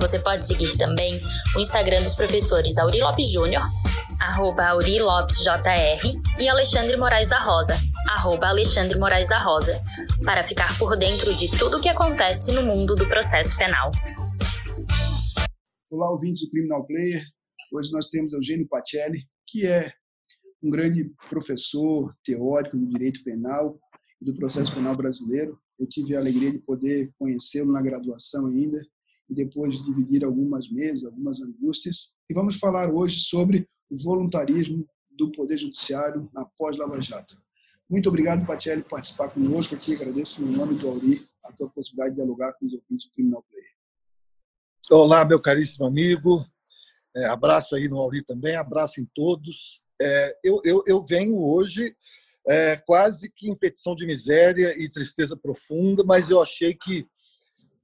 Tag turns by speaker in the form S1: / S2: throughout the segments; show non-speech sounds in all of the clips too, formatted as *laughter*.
S1: Você pode seguir também o Instagram dos professores Auri Lopes Júnior, arroba Auri Lopes JR, e Alexandre Moraes da Rosa, arroba Alexandre Moraes da Rosa, para ficar por dentro de tudo o que acontece no mundo do processo penal.
S2: Olá, ouvintes do Criminal Player. Hoje nós temos Eugênio Pacelli, que é um grande professor teórico do direito penal e do processo penal brasileiro. Eu tive a alegria de poder conhecê-lo na graduação ainda depois de dividir algumas mesas, algumas angústias. E vamos falar hoje sobre o voluntarismo do Poder Judiciário na pós-Lava Jato. Muito obrigado, Pacelli, por participar conosco aqui. Agradeço no nome do Auri a tua possibilidade de dialogar com os ouvintes do Criminal Player.
S3: Olá, meu caríssimo amigo. É, abraço aí no Auri também, abraço em todos. É, eu, eu, eu, venho hoje é, quase que em petição de miséria e tristeza profunda, mas eu achei que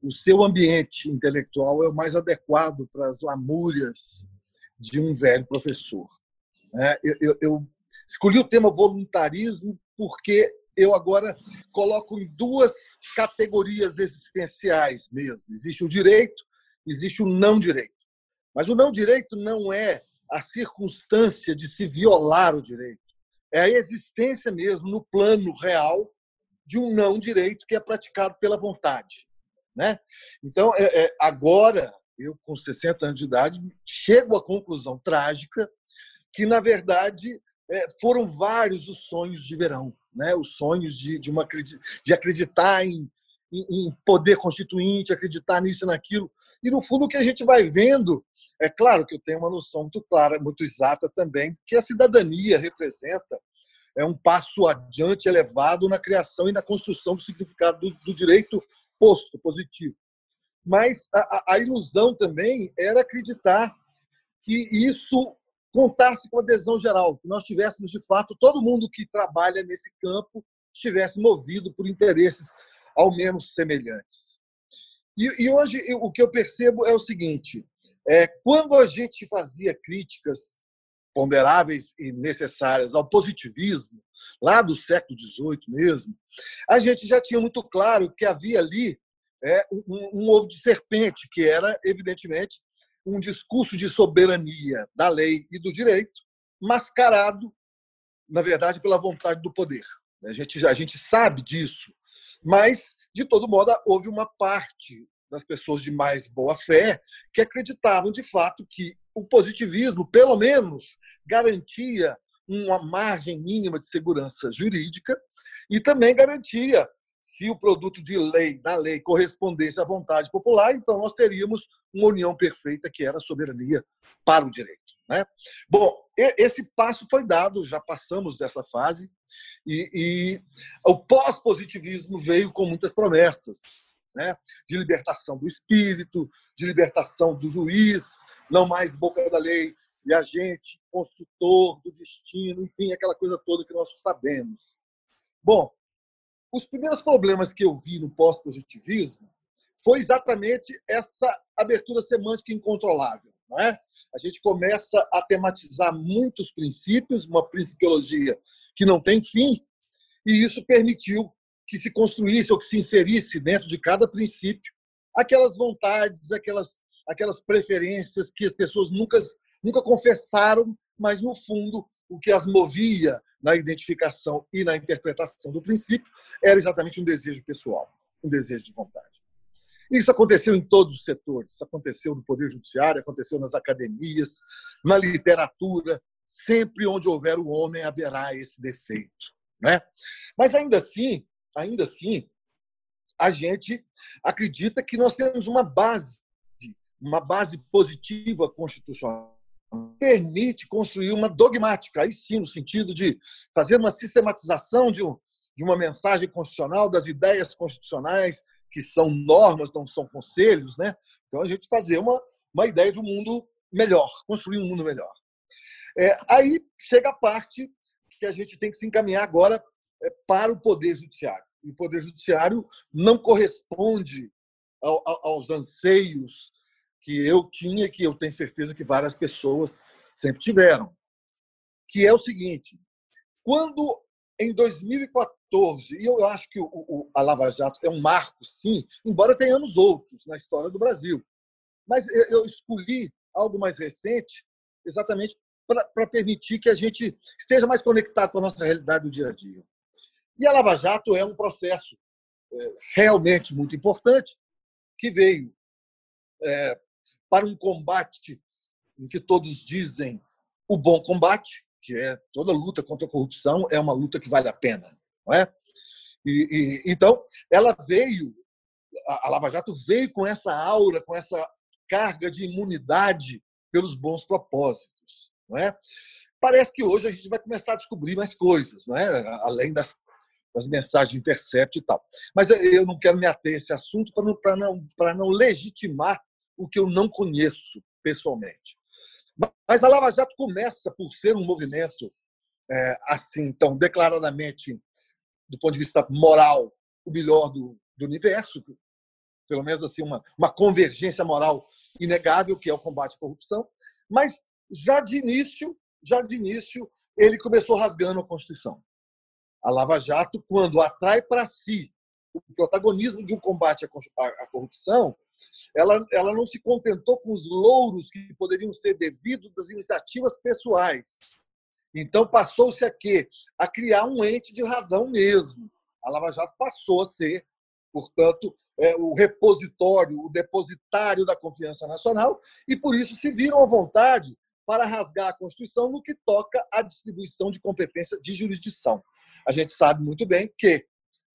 S3: o seu ambiente intelectual é o mais adequado para as lamúrias de um velho professor. É, eu, eu, eu escolhi o tema voluntarismo porque eu agora coloco em duas categorias existenciais mesmo. Existe o direito existe o não direito. Mas o não direito não é a circunstância de se violar o direito. É a existência mesmo, no plano real, de um não direito que é praticado pela vontade. Né? Então, é, é, agora, eu com 60 anos de idade, chego à conclusão trágica que, na verdade, é, foram vários os sonhos de verão. Né? Os sonhos de, de, uma, de acreditar em, em poder constituinte, acreditar nisso e naquilo. E, no fundo, o que a gente vai vendo, é claro que eu tenho uma noção muito clara, muito exata também, que a cidadania representa é um passo adiante elevado na criação e na construção do significado do, do direito posto, positivo. Mas a, a, ilusão também era acreditar que isso contasse com adesão geral, que nós tivéssemos, de fato, todo mundo que trabalha nesse campo estivesse movido por interesses ao menos semelhantes. E, e hoje o que eu percebo é o seguinte: é, quando a gente fazia críticas ponderáveis e necessárias ao positivismo, lá do século XVIII mesmo, a gente já tinha muito claro que havia ali é, um, um ovo de serpente, que era, evidentemente, um discurso de soberania da lei e do direito, mascarado, na verdade, pela vontade do poder. A gente, a gente sabe disso. Mas, de todo modo, houve uma parte das pessoas de mais boa fé que acreditavam, de fato, que o positivismo, pelo menos, garantia uma margem mínima de segurança jurídica e também garantia, se o produto de lei, da lei, correspondesse à vontade popular, então nós teríamos uma união perfeita que era a soberania para o direito. Né? Bom, esse passo foi dado, já passamos dessa fase, e, e o pós-positivismo veio com muitas promessas né? de libertação do espírito, de libertação do juiz, não mais boca da lei e agente, construtor do destino, enfim, aquela coisa toda que nós sabemos. Bom, os primeiros problemas que eu vi no pós-positivismo foi exatamente essa abertura semântica incontrolável. Não é? A gente começa a tematizar muitos princípios, uma principiologia que não tem fim, e isso permitiu que se construísse ou que se inserisse dentro de cada princípio aquelas vontades, aquelas, aquelas preferências que as pessoas nunca, nunca confessaram, mas no fundo o que as movia na identificação e na interpretação do princípio era exatamente um desejo pessoal, um desejo de vontade. Isso aconteceu em todos os setores. Isso aconteceu no Poder Judiciário, aconteceu nas academias, na literatura. Sempre onde houver o homem haverá esse defeito. Né? Mas ainda assim, ainda assim, a gente acredita que nós temos uma base, uma base positiva constitucional permite construir uma dogmática, aí sim, no sentido de fazer uma sistematização de, um, de uma mensagem constitucional, das ideias constitucionais, que são normas, não são conselhos, né? Então, a gente fazer uma, uma ideia de um mundo melhor, construir um mundo melhor. É, aí chega a parte que a gente tem que se encaminhar agora é, para o Poder Judiciário. E o Poder Judiciário não corresponde ao, aos anseios que eu tinha que eu tenho certeza que várias pessoas sempre tiveram. Que é o seguinte: quando em 2014, e eu acho que o, o, a Lava Jato é um marco, sim, embora tenhamos outros na história do Brasil, mas eu, eu escolhi algo mais recente exatamente para permitir que a gente esteja mais conectado com a nossa realidade do dia a dia. E a Lava Jato é um processo é, realmente muito importante que veio é, para um combate em que todos dizem o bom combate, que é toda luta contra a corrupção é uma luta que vale a pena, não é? E, e, então ela veio, a Lava Jato veio com essa aura, com essa carga de imunidade pelos bons propósitos, não é? Parece que hoje a gente vai começar a descobrir mais coisas, não é? Além das, das mensagens de intercept e tal. Mas eu não quero me ater a esse assunto para não, não, não legitimar o que eu não conheço pessoalmente. Mas a Lava Jato começa por ser um movimento é, assim, então, declaradamente, do ponto de vista moral, o melhor do, do universo, pelo menos assim uma, uma convergência moral inegável, que é o combate à corrupção. Mas já de início, já de início, ele começou rasgando a Constituição. A Lava Jato, quando atrai para si o protagonismo de um combate à corrupção, ela, ela não se contentou com os louros que poderiam ser devidos das iniciativas pessoais. Então passou-se a quê? A criar um ente de razão mesmo. A Lava Jato passou a ser, portanto, é, o repositório, o depositário da confiança nacional, e por isso se viram à vontade para rasgar a Constituição no que toca à distribuição de competência de jurisdição. A gente sabe muito bem que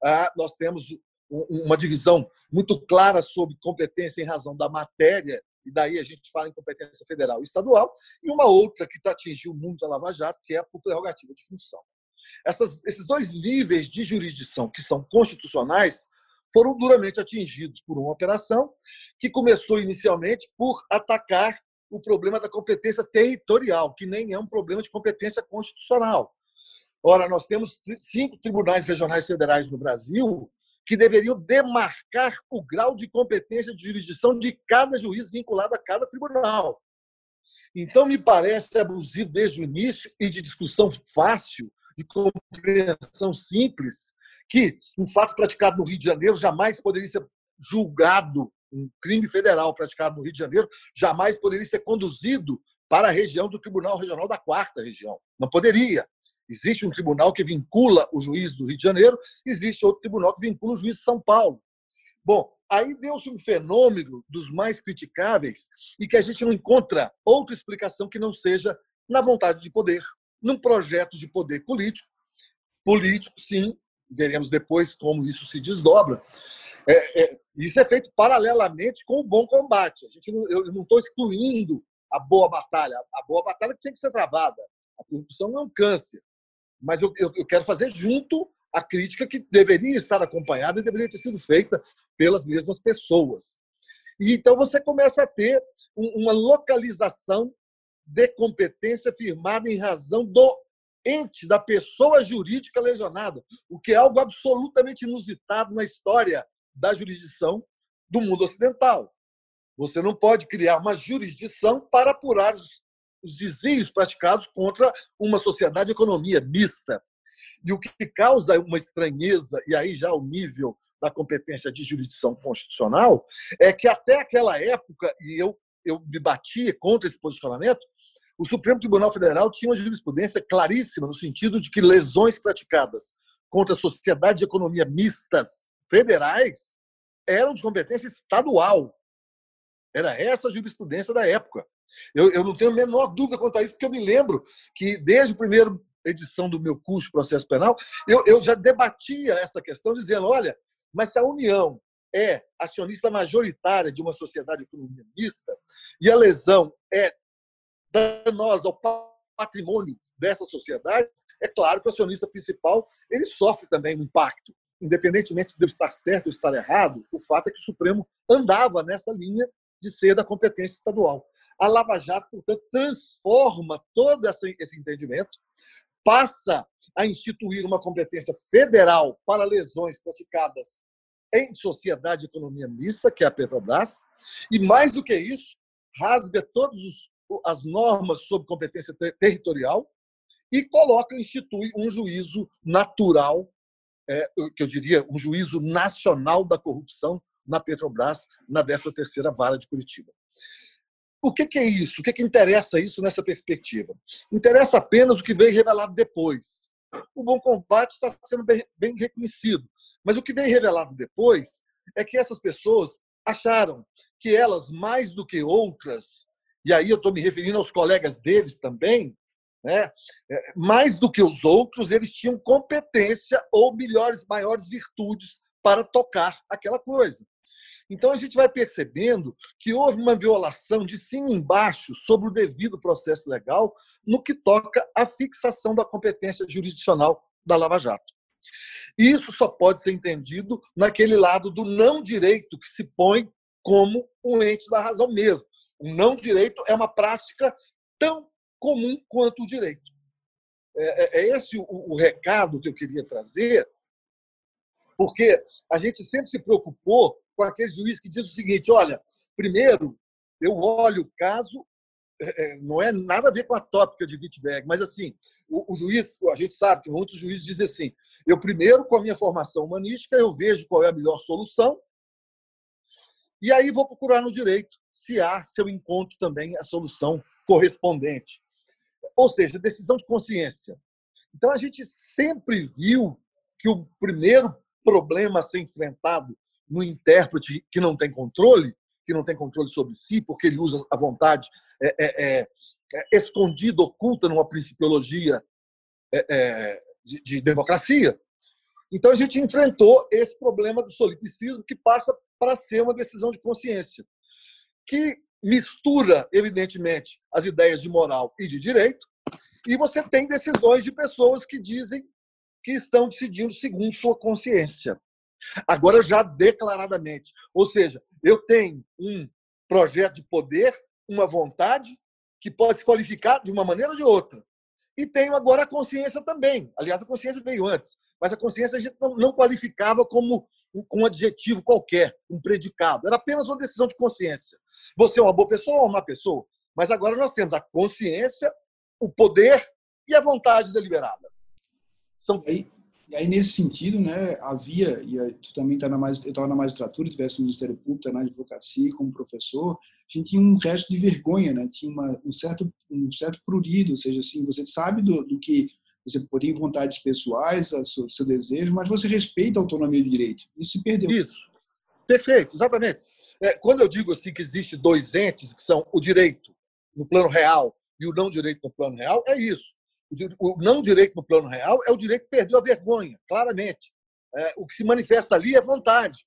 S3: ah, nós temos uma divisão muito clara sobre competência em razão da matéria, e daí a gente fala em competência federal e estadual, e uma outra que atingiu o mundo da Lava Jato, que é a prerrogativa de função. Essas, esses dois níveis de jurisdição, que são constitucionais, foram duramente atingidos por uma operação que começou inicialmente por atacar o problema da competência territorial, que nem é um problema de competência constitucional. Ora, nós temos cinco tribunais regionais federais no Brasil que deveriam demarcar o grau de competência de jurisdição de cada juiz vinculado a cada tribunal. Então, me parece abusivo desde o início e de discussão fácil, de compreensão simples, que um fato praticado no Rio de Janeiro jamais poderia ser julgado, um crime federal praticado no Rio de Janeiro jamais poderia ser conduzido para a região do Tribunal Regional da Quarta Região. Não poderia. Existe um tribunal que vincula o juiz do Rio de Janeiro, existe outro tribunal que vincula o juiz de São Paulo. Bom, aí deu-se um fenômeno dos mais criticáveis e que a gente não encontra outra explicação que não seja na vontade de poder, num projeto de poder político. Político, sim, veremos depois como isso se desdobra. É, é, isso é feito paralelamente com o bom combate. A gente não, eu não estou excluindo a boa batalha. A boa batalha tem que ser travada. A corrupção é um câncer mas eu, eu, eu, quero fazer junto a crítica que deveria estar acompanhada e deveria ter sido feita pelas mesmas pessoas. E então você começa a ter uma localização de competência firmada em razão do ente, da pessoa jurídica lesionada, o que é algo absolutamente inusitado na história da jurisdição do mundo ocidental. Você não pode criar uma jurisdição para apurar os os desvios praticados contra uma sociedade de economia mista. E o que causa uma estranheza, e aí já o nível da competência de jurisdição constitucional, é que até aquela época, e eu, eu me batia contra esse posicionamento, o Supremo Tribunal Federal tinha uma jurisprudência claríssima, no sentido de que lesões praticadas contra a sociedade de economia mistas federais eram de competência estadual. Era essa a jurisprudência da época. Eu, eu não tenho a menor dúvida quanto a isso, porque eu me lembro que desde a primeira edição do meu curso processo penal, eu, eu já debatia essa questão, dizendo: olha, mas se a União é acionista majoritária de uma sociedade economista e a lesão é danosa ao patrimônio dessa sociedade, é claro que o acionista principal ele sofre também um impacto. Independentemente de estar certo ou estar errado, o fato é que o Supremo andava nessa linha de ser da competência estadual. A Lava Jato, portanto, transforma todo esse entendimento, passa a instituir uma competência federal para lesões praticadas em sociedade e economia mista, que é a Petrobras, e mais do que isso, rasga todas as normas sobre competência territorial e coloca, institui um juízo natural, é, que eu diria um juízo nacional da corrupção na Petrobras, na 13ª Vara de Curitiba. O que, que é isso? O que, que interessa isso nessa perspectiva? Interessa apenas o que veio revelado depois. O bom combate está sendo bem, bem reconhecido. Mas o que veio revelado depois é que essas pessoas acharam que elas, mais do que outras, e aí eu estou me referindo aos colegas deles também, né? É, mais do que os outros, eles tinham competência ou melhores, maiores virtudes para tocar aquela coisa. Então a gente vai percebendo que houve uma violação de cima embaixo sobre o devido processo legal no que toca à fixação da competência jurisdicional da Lava Jato. Isso só pode ser entendido naquele lado do não direito que se põe como um ente da razão mesmo. O não direito é uma prática tão comum quanto o direito. É, é, é esse o recado que eu queria trazer, porque a gente sempre se preocupou com aquele juiz que diz o seguinte: olha, primeiro, eu olho o caso, é, é, não é nada a ver com a tópica de Wittberg, mas assim, o, o, juiz, a gente sabe que muitos juízes dizem assim: eu primeiro, com a minha formação humanística, eu vejo qual é a melhor solução, e aí vou procurar no direito se há, se eu encontro também a solução correspondente. Ou seja, decisão de consciência. Então a gente sempre viu que o primeiro problema a ser enfrentado no intérprete que não tem controle, que não tem controle sobre si, porque ele usa a vontade é, é, é, é escondida, oculta numa principiologia é, é, de, de, democracia. Então a gente enfrentou esse problema do solipsismo que passa para ser uma decisão de consciência, que mistura, evidentemente, as ideias de moral e de direito, e você tem decisões de pessoas que dizem que estão decidindo segundo sua consciência. Agora, já declaradamente. Ou seja, eu tenho um projeto de poder, uma vontade, que pode se qualificar de uma maneira ou de outra. E tenho agora a consciência também. Aliás, a consciência veio antes, mas a consciência a gente não qualificava como com um adjetivo qualquer, um predicado. Era apenas uma decisão de consciência. Você é uma boa pessoa ou uma má pessoa? Mas agora nós temos a consciência, o poder e a vontade deliberada.
S2: São aí, nesse sentido, né, havia, e tu também tá na eu estava na magistratura, tivesse no Ministério Público, tá na advocacia, como professor, a gente tinha um resto de vergonha, né, tinha uma, um, certo, um certo prurido, ou seja, assim, você sabe do, do que você tem vontades pessoais, o seu, seu, desejo, mas você respeita a autonomia do direito. Isso se perdeu.
S3: Isso. Perfeito, exatamente. É, quando eu digo assim que existe dois entes, que são o direito no plano real e o não direito no plano real, é isso. O não direito no plano real é o direito que perdeu a vergonha, claramente. É, o que se manifesta ali é vontade.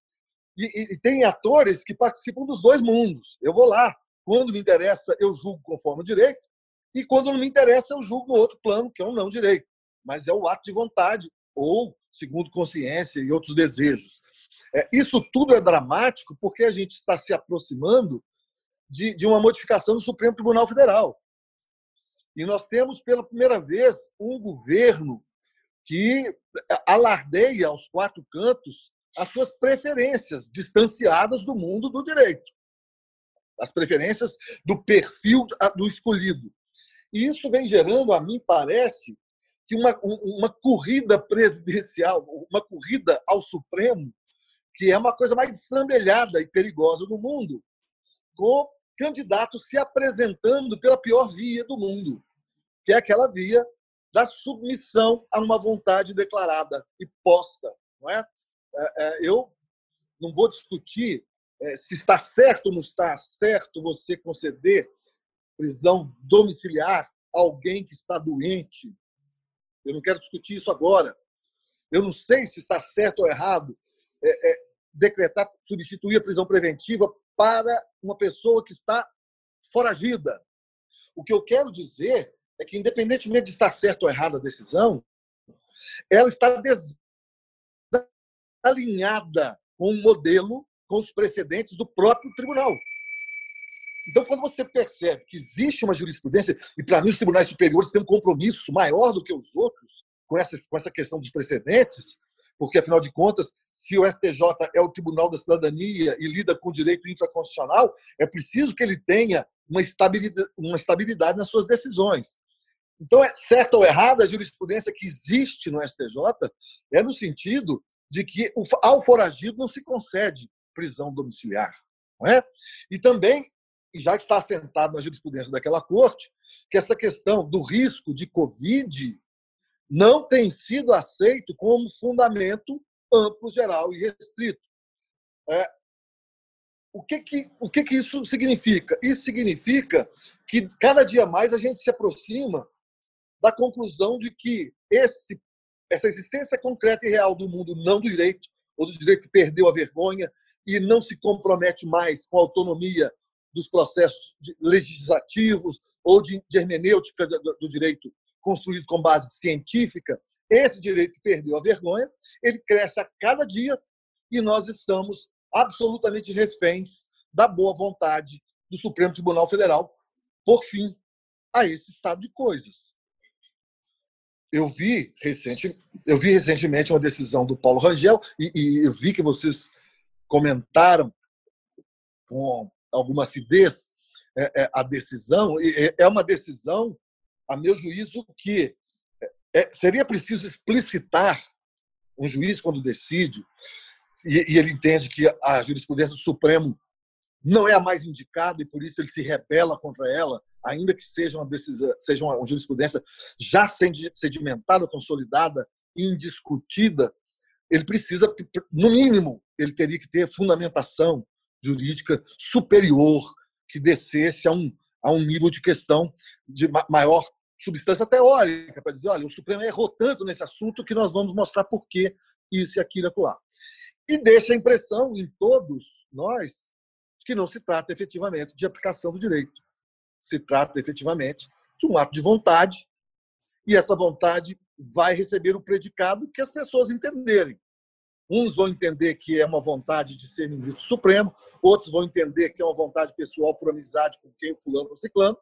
S3: E, e, e, tem atores que participam dos dois mundos. Eu vou lá. Quando me interessa, eu julgo conforme o direito. E quando não me interessa, eu julgo no outro plano, que é o não direito. Mas é o ato de vontade, ou segundo consciência e outros desejos. É, isso tudo é dramático porque a gente está se aproximando de, de uma modificação do Supremo Tribunal Federal. E nós temos, pela primeira vez, um governo que alardeia aos quatro cantos as suas preferências distanciadas do mundo do direito. As preferências do perfil do escolhido. E isso vem gerando, a mim parece, que uma, uma corrida presidencial, uma corrida ao Supremo, que é uma coisa mais destrambelhada e perigosa do mundo, com candidatos se apresentando pela pior via do mundo que é aquela via da submissão a uma vontade declarada e posta. Não é? é, é eu não vou discutir é, se está certo ou não está certo você conceder prisão domiciliar a alguém que está doente. Eu não quero discutir isso agora. Eu não sei se está certo ou errado decretar, substituir a prisão preventiva para uma pessoa que está foragida. O que eu quero dizer é que, independentemente de estar certo ou errada a decisão, ela está desalinhada com o modelo, com os precedentes do próprio tribunal. Então, quando você percebe que existe uma jurisprudência, e para mim os tribunais superiores têm um compromisso maior do que os outros com essa, com essa questão dos precedentes, porque, afinal de contas, se o STJ é o Tribunal da Cidadania e lida com direito infraconstitucional, é preciso que ele tenha uma estabilidade, uma estabilidade nas suas decisões. Então, é certo ou errado, a jurisprudência que existe no STJ é no sentido de que ao foragido não se concede prisão domiciliar. Não é? E também, já que está assentado na jurisprudência daquela corte, que essa questão do risco de Covid não tem sido aceito como fundamento amplo, geral e restrito. É, o que, que, o que, que isso significa? Isso significa que cada dia mais a gente se aproxima da conclusão de que esse, essa existência concreta e real do mundo não do direito, ou do direito que perdeu a vergonha e não se compromete mais com a autonomia dos processos legislativos ou de, hermenêutica do, do direito construído com base científica, esse direito que perdeu a vergonha, ele cresce a cada dia e nós estamos absolutamente reféns da boa vontade do Supremo Tribunal Federal por fim a esse estado de coisas. Eu vi, recente, eu vi recentemente uma decisão do Paulo Rangel e, e eu vi que vocês comentaram com alguma acidez é, é, a decisão. E, é uma decisão a meu juízo, que é, seria preciso explicitar um juiz quando decide, e, e, ele entende que a jurisprudência do Supremo não é a mais indicada e por isso ele se rebela contra ela, ainda que seja uma decisão, seja uma, jurisprudência já sedimentada, consolidada, indiscutida, ele precisa, no mínimo, ele teria que ter fundamentação jurídica superior que descesse a um, a um nível de questão de maior substância teórica para dizer, olha, o Supremo errou tanto nesse assunto que nós vamos mostrar por que isso e aquilo e acolá. E deixa a impressão em todos nós que não se trata efetivamente de aplicação do direito. Se trata efetivamente de um ato de vontade e essa vontade vai receber o predicado que as pessoas entenderem. Uns vão entender que é uma vontade de ser ministro supremo, outros vão entender que é uma vontade pessoal por amizade com quem o fulano ou ciclano.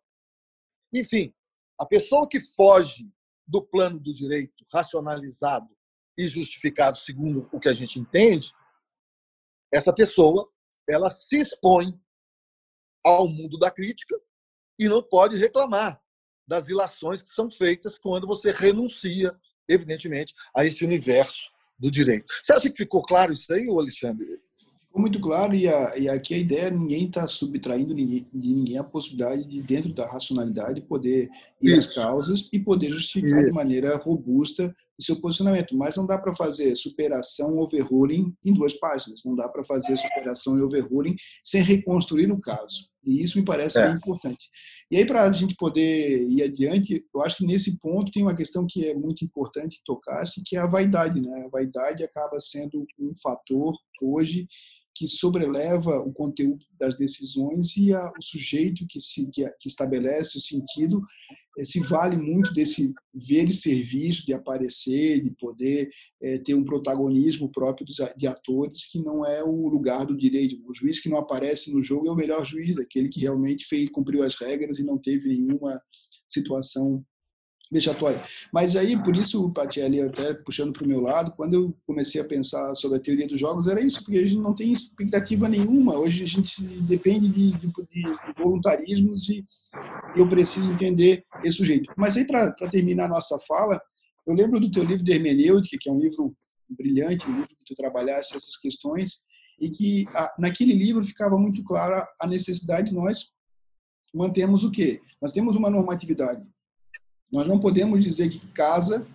S3: Enfim, a pessoa que foge do plano do direito racionalizado e justificado segundo o que a gente entende, essa pessoa ela se expõe ao mundo da crítica e não pode reclamar das ilações que são feitas quando você renuncia, evidentemente, a esse universo do direito. Você acha que ficou claro isso aí, Alexandre?
S2: Ficou muito claro e, a, e aqui a ideia ninguém está subtraindo ninguém, de ninguém a possibilidade de dentro da racionalidade poder ir às causas e poder justificar Isso. de maneira robusta o seu posicionamento. Mas não dá para fazer superação overruling em duas páginas. Não dá para fazer superação e overruling sem reconstruir o caso. E isso me parece é. importante. E aí, para a gente poder ir adiante, eu acho que nesse ponto tem uma questão que é muito importante tocar, que é a vaidade. Né? A vaidade acaba sendo um fator hoje que sobreleva o conteúdo das decisões e a, o sujeito que, se, que, que estabelece o sentido se vale muito desse ver e serviço, de aparecer, de poder é, ter um protagonismo próprio dos, de atores que não é o lugar do direito. O juiz que não aparece no jogo é o melhor juiz, aquele que realmente fez, cumpriu as regras e não teve nenhuma situação vexatória. Mas aí, por isso, Patielli, até puxando para o meu lado, quando eu comecei a pensar sobre a teoria dos jogos, era isso, porque a gente não tem expectativa nenhuma. Hoje a gente depende de, de, de voluntarismos e eu preciso entender esse sujeito. Mas aí, para terminar a nossa fala, eu lembro do teu livro de hermenêutica, que é um livro brilhante, um livro que tu trabalhaste essas questões, e que naquele livro ficava muito clara a necessidade de nós mantermos o quê? Nós temos uma normatividade nós não podemos dizer que casa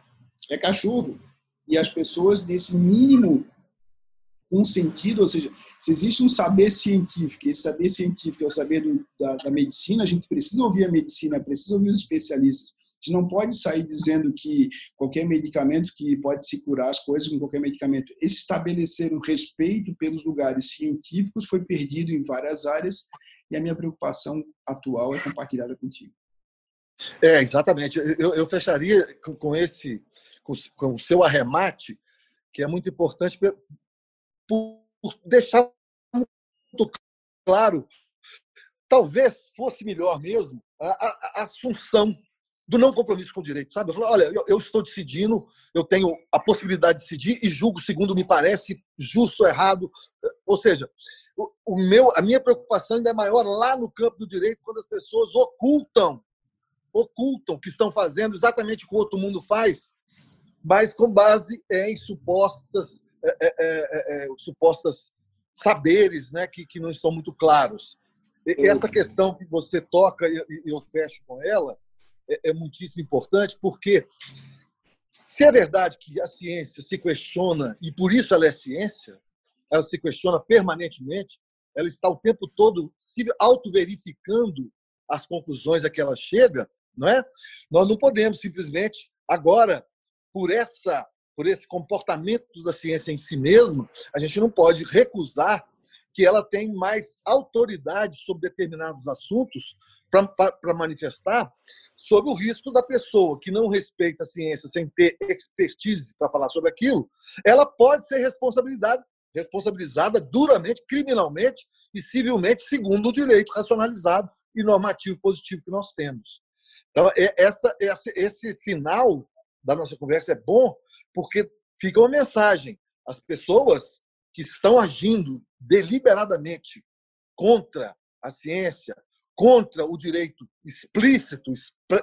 S2: é cachorro. E as pessoas, nesse mínimo um sentido, ou seja, se existe um saber científico, esse saber científico é o saber do, da, da, medicina, a gente precisa ouvir a medicina, precisa ouvir os especialistas. A gente não pode sair dizendo que qualquer medicamento que pode se curar as coisas com qualquer medicamento. Esse estabelecer um respeito pelos lugares científicos foi perdido em várias áreas e a minha preocupação atual é compartilhada contigo.
S3: É, exatamente. Eu, eu fecharia com, esse, com, com, o seu arremate, que é muito importante por, por deixar muito claro talvez fosse melhor mesmo a, a, a assunção do não compromisso com o direito, sabe? Eu falo, olha, eu, eu, estou decidindo, eu tenho a possibilidade de decidir e julgo segundo me parece justo ou errado. Ou seja, o, o, meu, a minha preocupação ainda é maior lá no campo do direito, quando as pessoas ocultam, ocultam que estão fazendo exatamente o que o outro mundo faz, mas com base em supostas, é, é, é, é supostas saberes né, que, que não estão muito claros. Essa questão que você toca e eu fecho com ela, é, é muitíssimo importante, porque se é verdade que a ciência se questiona, e por isso ela é ciência, ela se questiona permanentemente, ela está o tempo todo se auto-verificando as conclusões a que ela chega, não é? Nós não podemos simplesmente, agora, por essa por esse comportamento da ciência em si mesma, a gente não pode recusar que ela tem mais autoridade sobre determinados assuntos para manifestar sobre o risco da pessoa que não respeita a ciência sem ter expertise para falar sobre aquilo, ela pode ser responsabilidade, responsabilizada duramente, criminalmente e civilmente, segundo o direito racionalizado e normativo positivo que nós temos. Então, é, essa, esse, esse final da nossa conversa é bom porque fica uma mensagem. As pessoas que estão agindo deliberadamente contra a ciência, contra o direito explícito,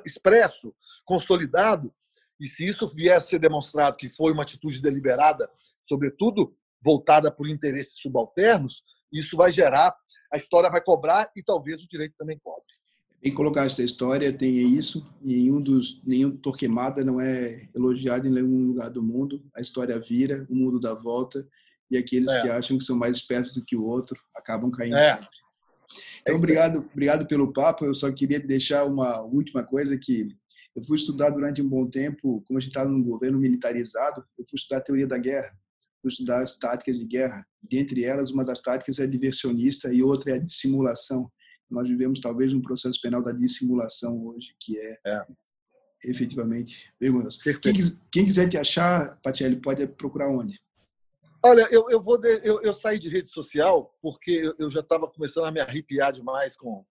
S3: expresso, consolidado, e se isso vier a ser demonstrado que foi uma atitude deliberada, sobretudo voltada por interesses subalternos, isso vai gerar, a história vai cobrar e talvez o direito também cobre.
S2: Bem colocar essa história, tem isso, nenhum dos nenhum Torquemada não é elogiado em nenhum lugar do mundo. A história vira, o mundo dá volta e aqueles é. que acham que são mais espertos do que o outro acabam caindo é. sempre. Então, é obrigado, obrigado pelo papo. Eu só queria deixar uma última coisa que eu fui estudar durante um bom tempo, como a gente está num governo militarizado, eu fui estudar a teoria da guerra, fui estudar as táticas de guerra. Dentre elas, uma das táticas é a diversionista e outra é a dissimulação. Nós vivemos talvez um processo penal da dissimulação hoje, que é, é. efetivamente vergonhoso. Quem, quem, quiser te achar, Patielli, pode procurar onde?
S3: Olha, eu, eu vou de, eu, eu, saí de rede social porque eu já estava começando a me arrepiar demais com,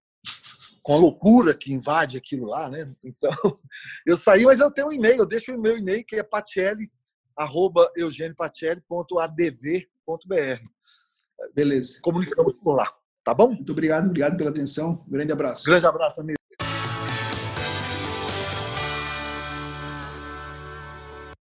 S3: com a loucura que invade aquilo lá, né? Então, *laughs* eu saí, mas eu tenho um e-mail, eu deixo o meu e-mail que é patielli, arroba
S2: Beleza.
S3: Comunicamos por lá, tá bom?
S2: Muito obrigado, obrigado pela atenção. Um grande abraço.
S3: Grande abraço, amigo.